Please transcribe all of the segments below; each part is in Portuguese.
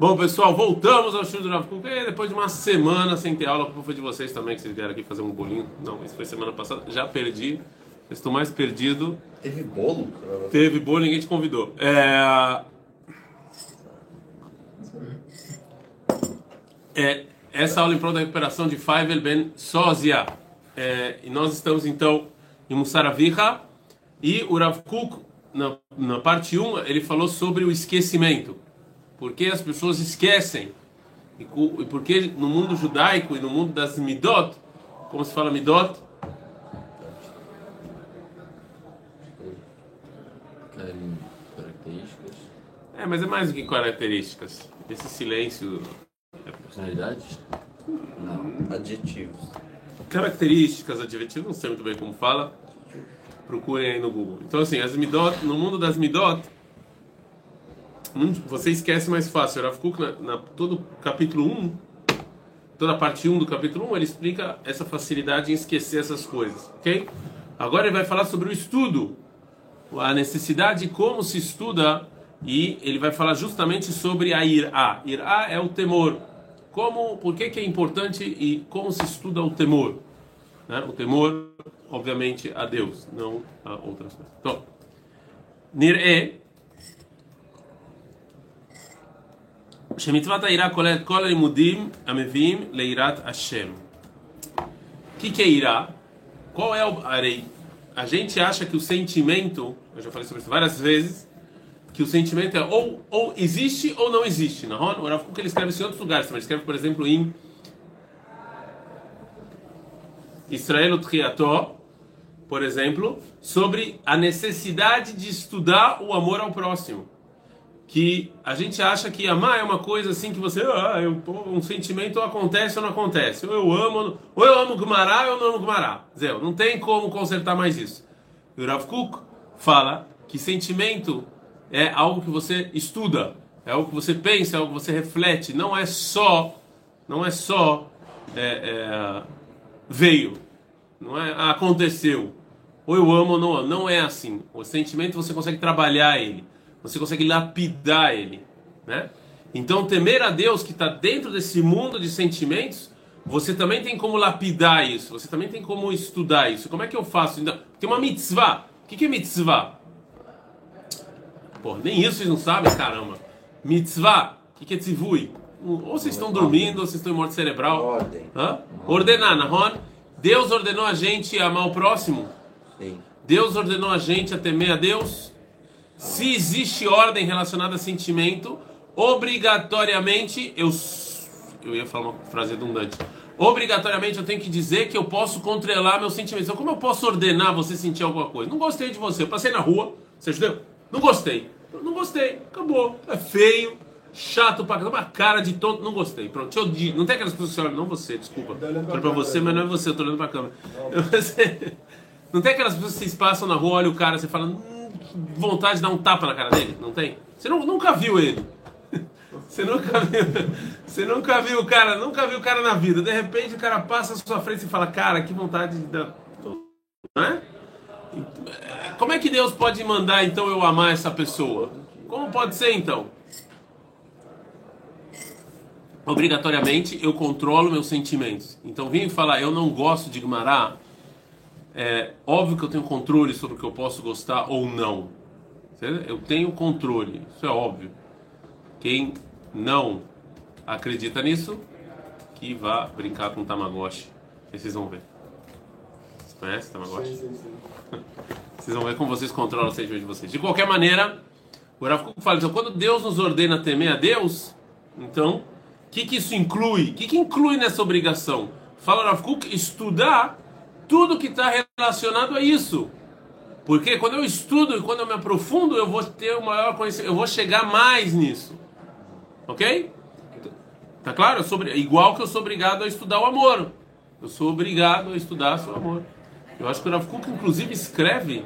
Bom, pessoal, voltamos ao estudo do Rav Kuk. Depois de uma semana sem ter aula, como foi de vocês também, que vocês vieram aqui fazer um bolinho. Não, isso foi semana passada. Já perdi. Estou mais perdido. Teve bolo? Teve bolo, ninguém te convidou. É... É, essa aula em prol da recuperação de Faivel Ben Sozia. É, e nós estamos então em Mussaraviha. E o Rav Kuk, na, na parte 1, ele falou sobre o esquecimento. Por que as pessoas esquecem? E, cu- e por que no mundo judaico e no mundo das Midot, como se fala Midot? Características, É, mas é mais do que características. Esse silêncio. personalidades? Não. Adjetivos. Características, adjetivos, não sei muito bem como fala. Procurem aí no Google. Então, assim, as Midot, no mundo das Midot, você esquece mais fácil. O Rav na, na- todo capítulo 1, toda a parte 1 do capítulo 1, ele explica essa facilidade em esquecer essas coisas, ok? Agora ele vai falar sobre o estudo, a necessidade de como se estuda, e ele vai falar justamente sobre a Irá. Irá é o temor. Como, por que, que é importante e como se estuda o temor? né? O temor, obviamente, a Deus, não a outras coisas. Então, Nir'e, Shemitzvat Airá colet kol limudim amevim leirat Hashem. O que, é Irá? Qual é o arei? A gente acha que o sentimento, eu já falei sobre isso várias vezes, que o sentimento é ou, ou existe ou não existe. Na Ron, o Rav Kuk, ele escreve isso em outros lugares, mas escreve, por exemplo, em Israel Triató, por exemplo, sobre a necessidade de estudar o amor ao próximo. Que a gente acha que amar é uma coisa assim que você, ah, eu, pô, um sentimento acontece ou não acontece. Ou eu amo, ou eu amo Gumará ou eu não amo Gumará. Zé, não tem como consertar mais isso. O Rav Kuk fala que sentimento é algo que você estuda, é algo que você pensa, é algo que você reflete. Não é só, não é só é, é, veio, não é ah, aconteceu. Ou eu amo ou não amo. Não é assim. O sentimento você consegue trabalhar ele, você consegue lapidar ele, né? Então temer a Deus que está dentro desse mundo de sentimentos, você também tem como lapidar isso. Você também tem como estudar isso. Como é que eu faço? Então, tem uma mitzvah. O que que é mitzvah? Pô, nem isso vocês não sabem, caramba. Mitzvah, o que, que é tzivui? Ou vocês estão dormindo, ou vocês estão em morte cerebral. Ordem. Hã? Ordenar, Nahon. Deus ordenou a gente a amar o próximo. Sim. Deus ordenou a gente a temer a Deus. Se existe ordem relacionada a sentimento, obrigatoriamente eu eu ia falar uma frase redundante. Obrigatoriamente eu tenho que dizer que eu posso controlar meus sentimentos. Então, como eu posso ordenar você sentir alguma coisa? Não gostei de você. Eu passei na rua, você entendeu? Não gostei. Não gostei. Acabou. É feio, chato pra caramba, cara de tonto. Não gostei. Pronto. Te odio. Não tem aquelas pessoas que olham, não você, desculpa. Olha pra você, mas não é você, eu tô olhando pra câmera. Você- Não tem aquelas pessoas que vocês passam na rua, olha o cara, você fala, vontade de dar um tapa na cara dele? Não tem? Você nu- nunca viu ele. Você nunca viu, você nunca viu o cara, nunca viu o cara na vida. De repente o cara passa à sua frente e fala, cara, que vontade de dar. Não é? Como é que Deus pode mandar então eu amar essa pessoa? Como pode ser então? Obrigatoriamente eu controlo meus sentimentos. Então vim falar, eu não gosto de Gumará. É óbvio que eu tenho controle sobre o que eu posso gostar ou não. Eu tenho controle, isso é óbvio. Quem não acredita nisso, que vá brincar com Tamagotchi. Aí vocês vão ver. Vocês conhecem Tamagotchi? Vocês vão ver como vocês controlam o sentimento de vocês. De qualquer maneira, o Rav Kuk fala, então, quando Deus nos ordena temer a Deus, então, o que, que isso inclui? O que, que inclui nessa obrigação? Fala o Rav Kuk, estudar tudo que está relacionado a isso. Porque quando eu estudo e quando eu me aprofundo, eu vou ter o maior conhecimento, eu vou chegar mais nisso. Ok? Tá claro? Obri- igual que eu sou obrigado a estudar o amor. Eu sou obrigado a estudar o amor. Eu acho que o Rav Kuk, inclusive, escreve.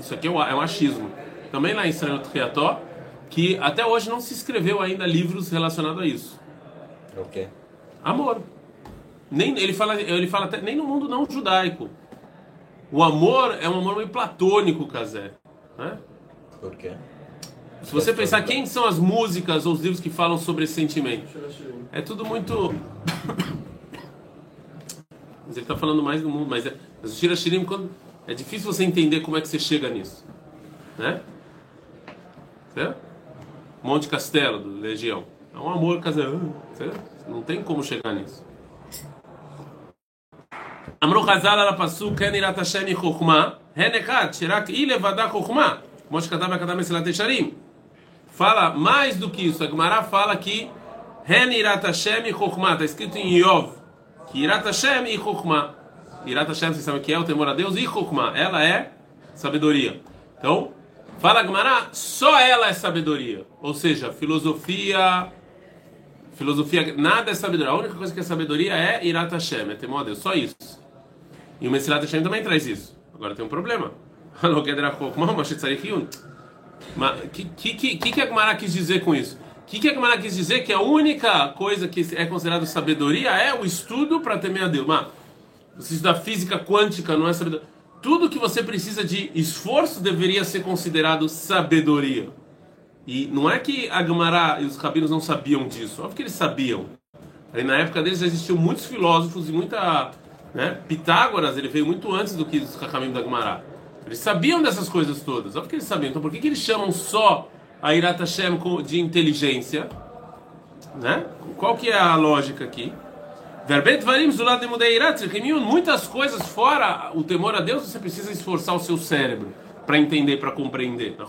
Isso aqui é um, é um achismo. Também lá em Israel Triató, que até hoje não se escreveu ainda livros relacionados a isso. O quê? Amor. Nem, ele fala, ele fala até, nem no mundo não judaico. O amor é um amor meio platônico, Casé. Né? Por quê? Se você pensar quem são as músicas ou os livros que falam sobre esse sentimento, é tudo muito. Mas ele está falando mais do mundo, mas, é, mas o Shira Shirim, quando, é difícil você entender como é que você chega nisso. Né? Certo? Monte Castelo, do Legião. É um amor casando. Não tem como chegar nisso. אמרו חז"ל על הפסוק כן יראת השם היא חוכמה, הן אחד שרק היא לבדה חוכמה, כמו שכתב בכתב מסילת ישרים. Fala mais do que isso. A Gemara fala que Ren Irat Hashem e Chokhmah. Está escrito em Yov. Que Irat Hashem e Chokhmah. Irat Hashem, vocês sabem o que é o temor a Deus e Chokhmah. Ela é sabedoria. Então, fala a Gemara, só ela é sabedoria. Ou seja, filosofia... Filosofia, nada é sabedoria. A única coisa que é sabedoria é Irat Hashem, é temor a Deus. Só isso. E o Mesilat Hashem também traz isso. Agora tem um problema. O que, que, que, que a Gemara quis dizer com isso? O que, que a Gemara quis dizer? Que a única coisa que é considerada sabedoria é o estudo para temer a Deus. Mas, você estudar física quântica não é sabedoria. Tudo que você precisa de esforço deveria ser considerado sabedoria. E não é que a Gemara e os rabinos não sabiam disso. Óbvio que eles sabiam. Aí, na época deles existiam muitos filósofos e muita né? Pitágoras ele veio muito antes do que os Hakamim da Gemara. Eles sabiam dessas coisas todas. Óbvio que eles sabiam. Então por que, que eles chamam só a Irat Hashem de inteligência? Né? Qual que é a lógica aqui? Verbet varim zulad Muitas coisas fora o temor a Deus, você precisa esforçar o seu cérebro para entender, para compreender. Tá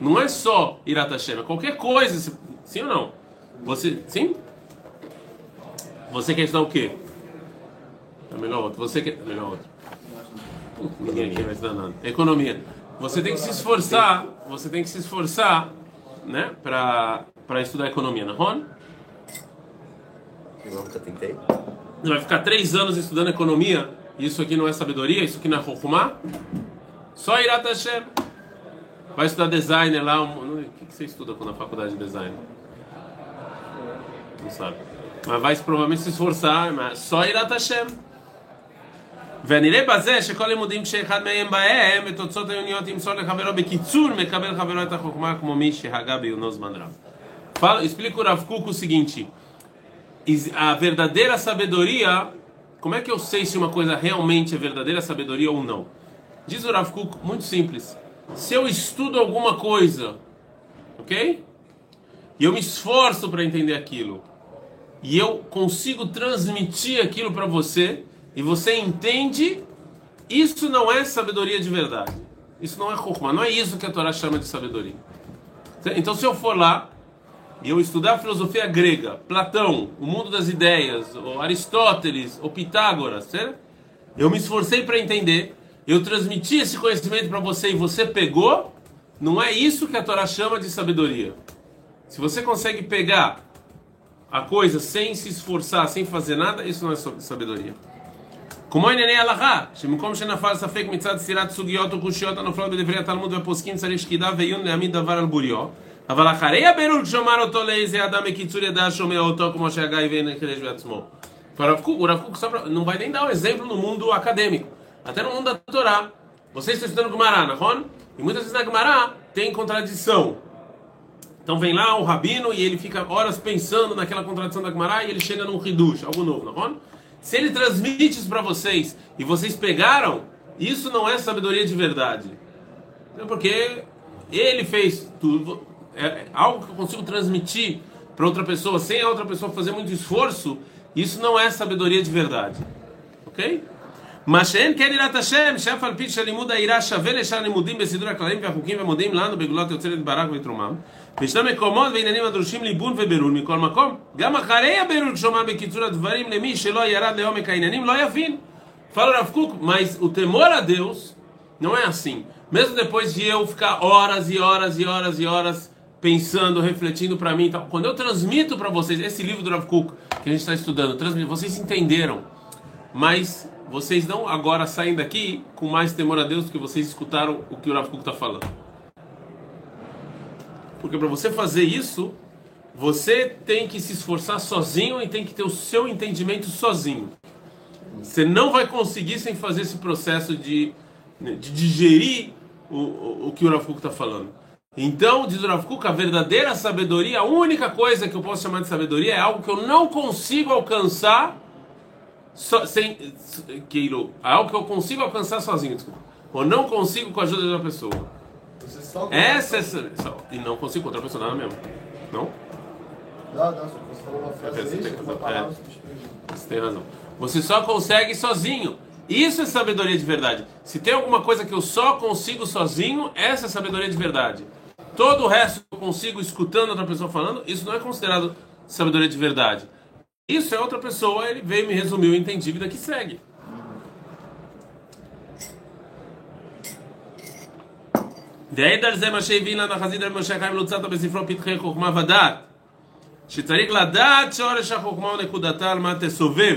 não é só Irat Hashem, é qualquer coisa. Sim ou não? Você, sim? Você quer estudar o quê? É melhor outro. Você quer. É melhor outro. Ninguém aqui vai estudar nada. Economia. Você tem que se esforçar. Você tem que se esforçar, né? Para para estudar economia, não é? Eu nunca tentei. Você vai ficar três anos estudando economia. Isso aqui não é sabedoria. Isso aqui não é Rokumá. Só Irat Hashem. Vai estudar designer lá. O que você estuda na faculdade de design? Não sabe. Mas vai provavelmente se esforçar. Mas só Irat Hashem. ונראה בזה שכל לימודים כשאחד מהם בהם ותוצאות העיוניות ימסור לחברו בקיצור מקבל חברו את החוכמה כמו מי שהגה בעיונו זמן רב. Fala, explica o Rav Kuk o seguinte: a verdadeira sabedoria, como é que eu sei se uma coisa realmente é verdadeira sabedoria ou não? Diz o Rav Kuk, muito simples. Se eu estudo alguma coisa, ok? E eu me esforço para entender aquilo, e eu consigo transmitir aquilo para você, e você entende, isso não é sabedoria de verdade. Isso não é Chokhmah, não é isso que a Torá chama de sabedoria. Então, se eu for lá e eu estudar a filosofia grega, Platão, o mundo das ideias, Aristóteles, ou Pitágoras, certo? eu me esforcei para entender, eu transmiti esse conhecimento para você e você pegou, não é isso que a Torá chama de sabedoria. Se você consegue pegar a coisa sem se esforçar, sem fazer nada, isso não é sabedoria. כמו ענייני הלכה, שמקום שנפל ספק מצד סתירת סוגיות או קושיות הנופלות בדברי התלמוד והפוסקים צריך שקידה ועיון להעמיד דבר על בוריו, אבל אחרי הבירור שומר אותו לאיזה אדם בקיצור ידע שומע אותו כמו שהגיא ואין חידש בעצמו. O Rav Kuk só pra, não vai nem dar um exemplo no mundo acadêmico, até no mundo da Torá. Vocês estão estudando Gumará, não E muitas vezes na Gumará tem contradição. Então vem lá o rabino e ele fica horas pensando naquela contradição da Gumará e ele chega num hidush, algo novo, não se ele transmite isso para vocês e vocês pegaram, isso não é sabedoria de verdade. É porque ele fez tudo, é algo que eu consigo transmitir para outra pessoa sem a outra pessoa fazer muito esforço, isso não é sabedoria de verdade. Ok? מה שאין כן יראת השם, שאף על פי שהלימוד היראה שווה לשאר הלימודים בסידור הכללים והחוקים והמודיעים לנו בגלולת יוצרת ברק ותרומם, וישנם מקומות ועניינים הדורשים ליבון ובירור מכל מקום, גם אחרי הבירור כשאומר בקיצור הדברים למי שלא ירד לעומק העניינים לא יבין. Fala Rav Kuk, mas o temor a Deus não é assim. Mesmo depois de eu ficar horas e horas e horas e horas pensando, refletindo para mim, então, quando eu transmito para vocês esse livro do Rav Kuk que a gente está estudando, vocês entenderam, mas vocês não agora saem daqui com mais temor a Deus do que vocês escutaram o que o Kuk está falando. Porque para você fazer isso, você tem que se esforçar sozinho e tem que ter o seu entendimento sozinho. Você não vai conseguir sem fazer esse processo de, de digerir o, o, o que o Kuk está falando. Então, diz o Rav a verdadeira sabedoria, a única coisa que eu posso chamar de sabedoria é algo que eu não consigo alcançar so, sem, que, é algo que eu consigo alcançar sozinho, desculpa. Ou não consigo com a ajuda de outra pessoa. Essa é só, e não consigo com outra pessoa, nada mesmo. Não? Não, não, você falou uma frase É, você tem razão. É. Você tem razão. Você só consegue sozinho. Isso é sabedoria de verdade. Se tem alguma coisa que eu só consigo sozinho, essa é sabedoria de verdade. Todo o resto que eu consigo escutando outra pessoa falando, isso não é considerado sabedoria de verdade. Isso é outra pessoa, ele veio, me resumiu, eu entendi, que segue. על זה מה רבי משה חיים לוצטה בספרו פתחי חוכמה ודעת שצריך לדעת שורש החוכמה ונקודתה על מה תסובב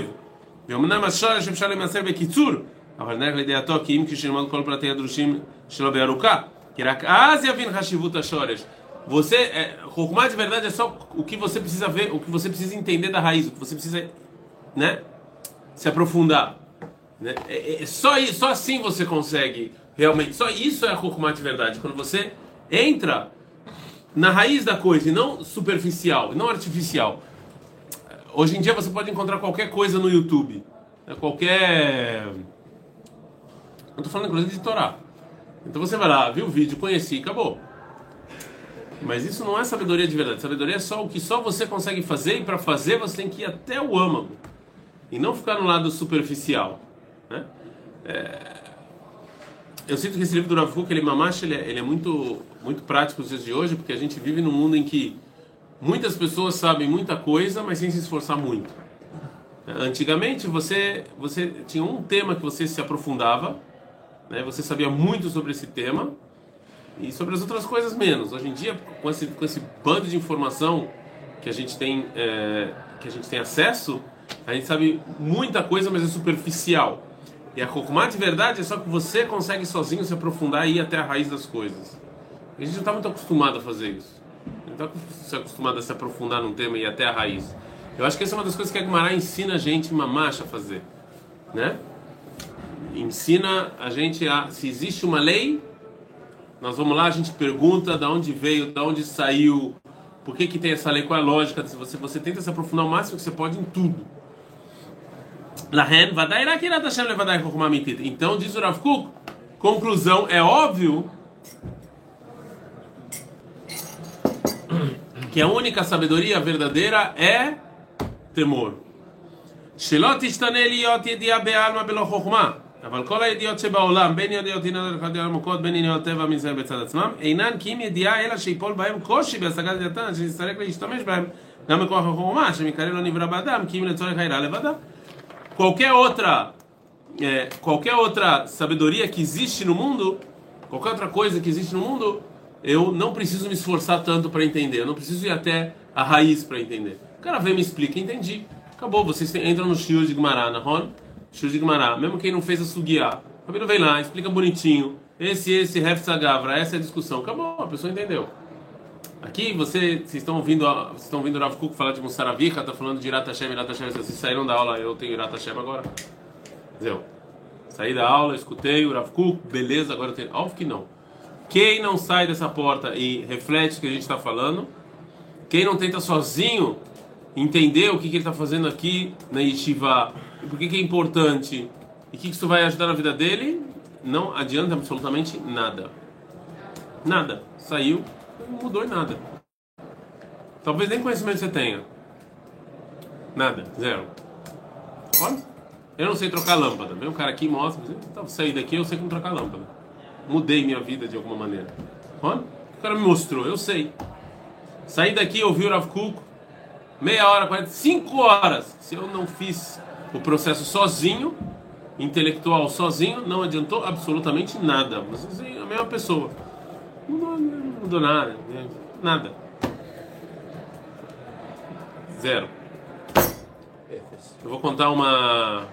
ואומנם השורש אפשר למעשה בקיצור אבל נלך לידיעתו כי אם כשלמוד כל פרטי הדרושים שלו בארוכה כי רק אז יבין חשיבות השורש você é, de verdade é só o que você precisa ver, o que você precisa entender da raiz, o que você precisa, né, se aprofundar. Né? É, é só, i- só assim você consegue realmente. Só isso é Chokhmah de verdade. Quando você entra na raiz da coisa e não superficial, e não artificial. Hoje em dia você pode encontrar qualquer coisa no YouTube. né? Qualquer. Eu tô falando inclusive de Torá. Então você vai lá, viu o vídeo, conheci, acabou. Mas isso não é sabedoria de verdade. Sabedoria é só o que só você consegue fazer e para fazer você tem que ir até o âmago e não ficar no lado superficial, né? É, Eu sinto que esse livro do Rav Kuk, ele ele é, ele é muito muito prático nos dias de hoje, porque a gente vive num mundo em que muitas pessoas sabem muita coisa, mas sem se esforçar muito. Antigamente você você tinha um tema que você se aprofundava, né? Você sabia muito sobre esse tema e sobre as outras coisas menos. Hoje em dia, com esse, com esse bando de informação que a gente tem é, que a gente tem acesso, a gente sabe muita coisa, mas é superficial. E a Chokhmah de verdade é só que você consegue sozinho se aprofundar e ir até a raiz das coisas. A gente não está muito acostumado a fazer isso. Não está acostumado a se aprofundar num tema e ir até a raiz. Eu acho que essa é uma das coisas que a Gemara ensina a gente, mamacha, a fazer. Né? Ensina a gente a... Se existe uma lei, nós vamos lá, a gente pergunta de onde veio, de onde saiu, por que, que tem essa lei, qual é a lógica. Você, você tenta se aprofundar o máximo que você pode em tudo. Então, diz o Rav Kuk, conclusão, é óbvio que a única sabedoria verdadeira é temor. Shelot istaneliot yediah be'alma belo chokhmah. אבל כל הידיעות שבעולם, בין ידיעות הינן ידיעות עמוקות, בין ידיעות טבע מזה בצד עצמם, אינן כי אם ידיעה אלא שיפול בהם קושי בהשגת ידיעתן, שנצטרך להשתמש בהם גם בכוח החוכמה, שמקרה לא נברא באדם, כי אם לצורך העילה לבדה. Qualquer outra, é, qualquer outra sabedoria que existe no mundo, qualquer outra coisa que existe no mundo, eu não preciso me esforçar tanto para entender, eu não preciso ir até a raiz para entender. O cara vem me explica, entendi. Acabou, vocês tem- entram no Shiur de Gumará, na Ron? Gumará, mesmo quem não fez a Sugiá. O Rabino vem lá, explica bonitinho. Esse, esse, Hef Gavra, essa é a discussão. Acabou, a pessoa entendeu. Aqui você, vocês estão ouvindo, vocês estão ouvindo o Rav Kuk falar de Mussaravicha, tá falando de Irat Hashem, Irat Hashem, vocês saíram da aula, eu tenho Irat Hashem agora. Entendeu? Saí da aula, escutei o Rav Kuk, beleza, agora eu tenho. Óbvio que não. Quem não sai dessa porta e reflete o que a gente está falando, quem não tenta sozinho entender o que, que ele está fazendo aqui na Yeshiva, por que, que é importante, e o que, que isso vai ajudar na vida dele, não adianta absolutamente nada. Nada. Saiu, não mudou em nada. Talvez nem conhecimento você tenha. Nada, zero. Eu não sei trocar lâmpada. Vem um cara aqui e mostra, então, saí daqui, eu sei como trocar lâmpada. Mudei minha vida de alguma maneira. O cara me mostrou, eu sei. Saí daqui, ouvi o Rav Kuk, meia hora, 45 horas. Se eu não fiz o processo sozinho, intelectual sozinho, não adiantou absolutamente nada. Mas assim, a mesma pessoa. Não, mudou nada. né? Nada. Zero. Eu vou contar uma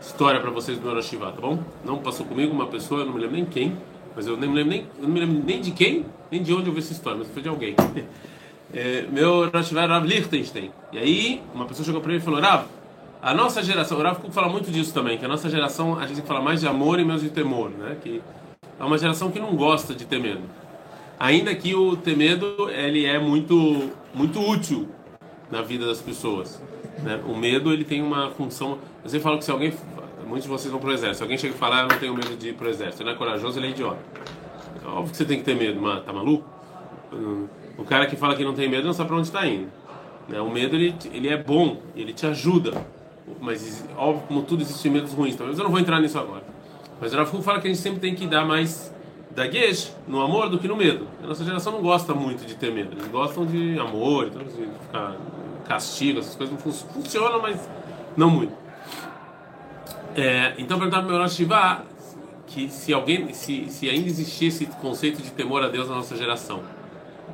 história para vocês do meu Roshivá, tá bom? Não passou comigo uma pessoa, eu não me lembro nem quem, mas eu nem me lembro nem, eu não me lembro nem de quem, nem de onde eu vi essa história, mas foi de alguém. É, meu Roshivá era Rav Lichtenstein. E aí, uma pessoa chegou para ele e falou: Rav, a nossa geração, o Rav Kuk fala muito disso também, que a nossa geração, a gente tem que falar mais de amor e menos de temor, né? Que é uma geração que não gosta de ter medo. Ainda que o ter medo ele é muito muito útil na vida das pessoas. Né? O medo ele tem uma função. Você fala que se alguém, muitos de vocês vão pro exército. Se alguém chega e falar, ah, eu não tenho medo de ir pro exército, ele não é corajoso, ele é idiota. É óbvio que você tem que ter medo, mas tá maluco? Cara que fala que não tem medo não sabe para onde está indo. Né? O medo ele, ele é bom, ele te ajuda. Mas óbvio, como tudo existem medos ruins. Talvez eu não vou entrar nisso agora. Mas o Rafu fala que a gente sempre tem que dar mais daguejo no amor do que no medo. A nossa geração não gosta muito de ter medo. Eles gostam de amor, então, de ficar castigo, essas coisas não fun funcionam, mas não muito. É, então perguntar para o Rosh que se alguém, se, se ainda existisse esse conceito de temor a Deus na nossa geração.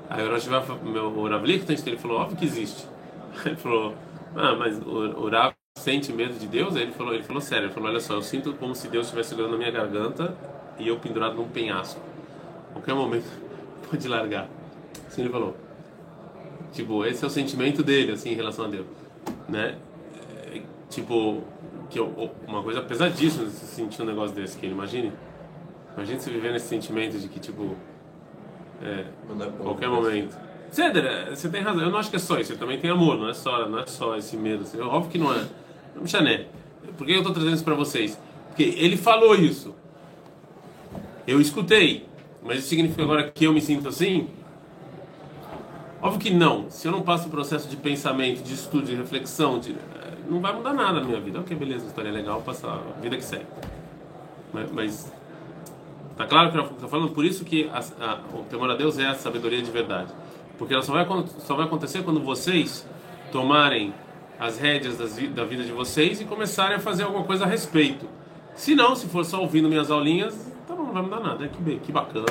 Aí o meu Rav Lichtenstein, ele falou, óbvio que existe. Ele falou, ah, mas o, o Rav sente medo de Deus? Aí ele falou, ele falou sério, ele falou, olha só, eu sinto como se Deus estivesse segurando a minha garganta e eu pendurado num penhasco. qualquer momento pode largar. Assim ele falou. Tipo, esse é o sentimento dele, assim, em relação a Deus, né? É, tipo, que eu, uma coisa pesadíssima se sentir um negócio desse, que imagine. Imagine você viver nesse sentimento de que, tipo, é, qualquer momento. Cedra, você tem razão. Eu não acho que é só isso. Você também tem amor, não é só, não é só esse medo. Assim. Óbvio que não é. Não chané. Por que eu estou trazendo isso para vocês? Porque ele falou isso. Eu escutei. Mas isso significa agora que eu me sinto assim? Óbvio que não. Se eu não passo o processo de pensamento, de estudo, de reflexão, de... não vai mudar nada na minha vida. Ok, beleza, história é legal, passar a vida que segue. Mas, mas tá claro que estou falando? Por isso que a, a, o temor a Deus é a sabedoria de verdade. Porque ela só vai, só vai acontecer quando vocês tomarem as rédeas das, da vida de vocês e começarem a fazer alguma coisa a respeito. Se não, se for só ouvindo minhas aulinhas, tá bom, não vai mudar nada. Que, que bacana.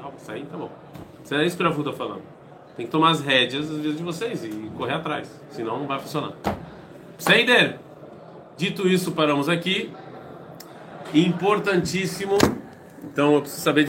Não, isso aí tá bom. Isso é isso que o Rafu tá falando. Tem que tomar as rédeas das vidas de vocês e correr atrás. Senão não vai funcionar. Seider! Dito isso, paramos aqui. Importantíssimo. Então eu preciso saber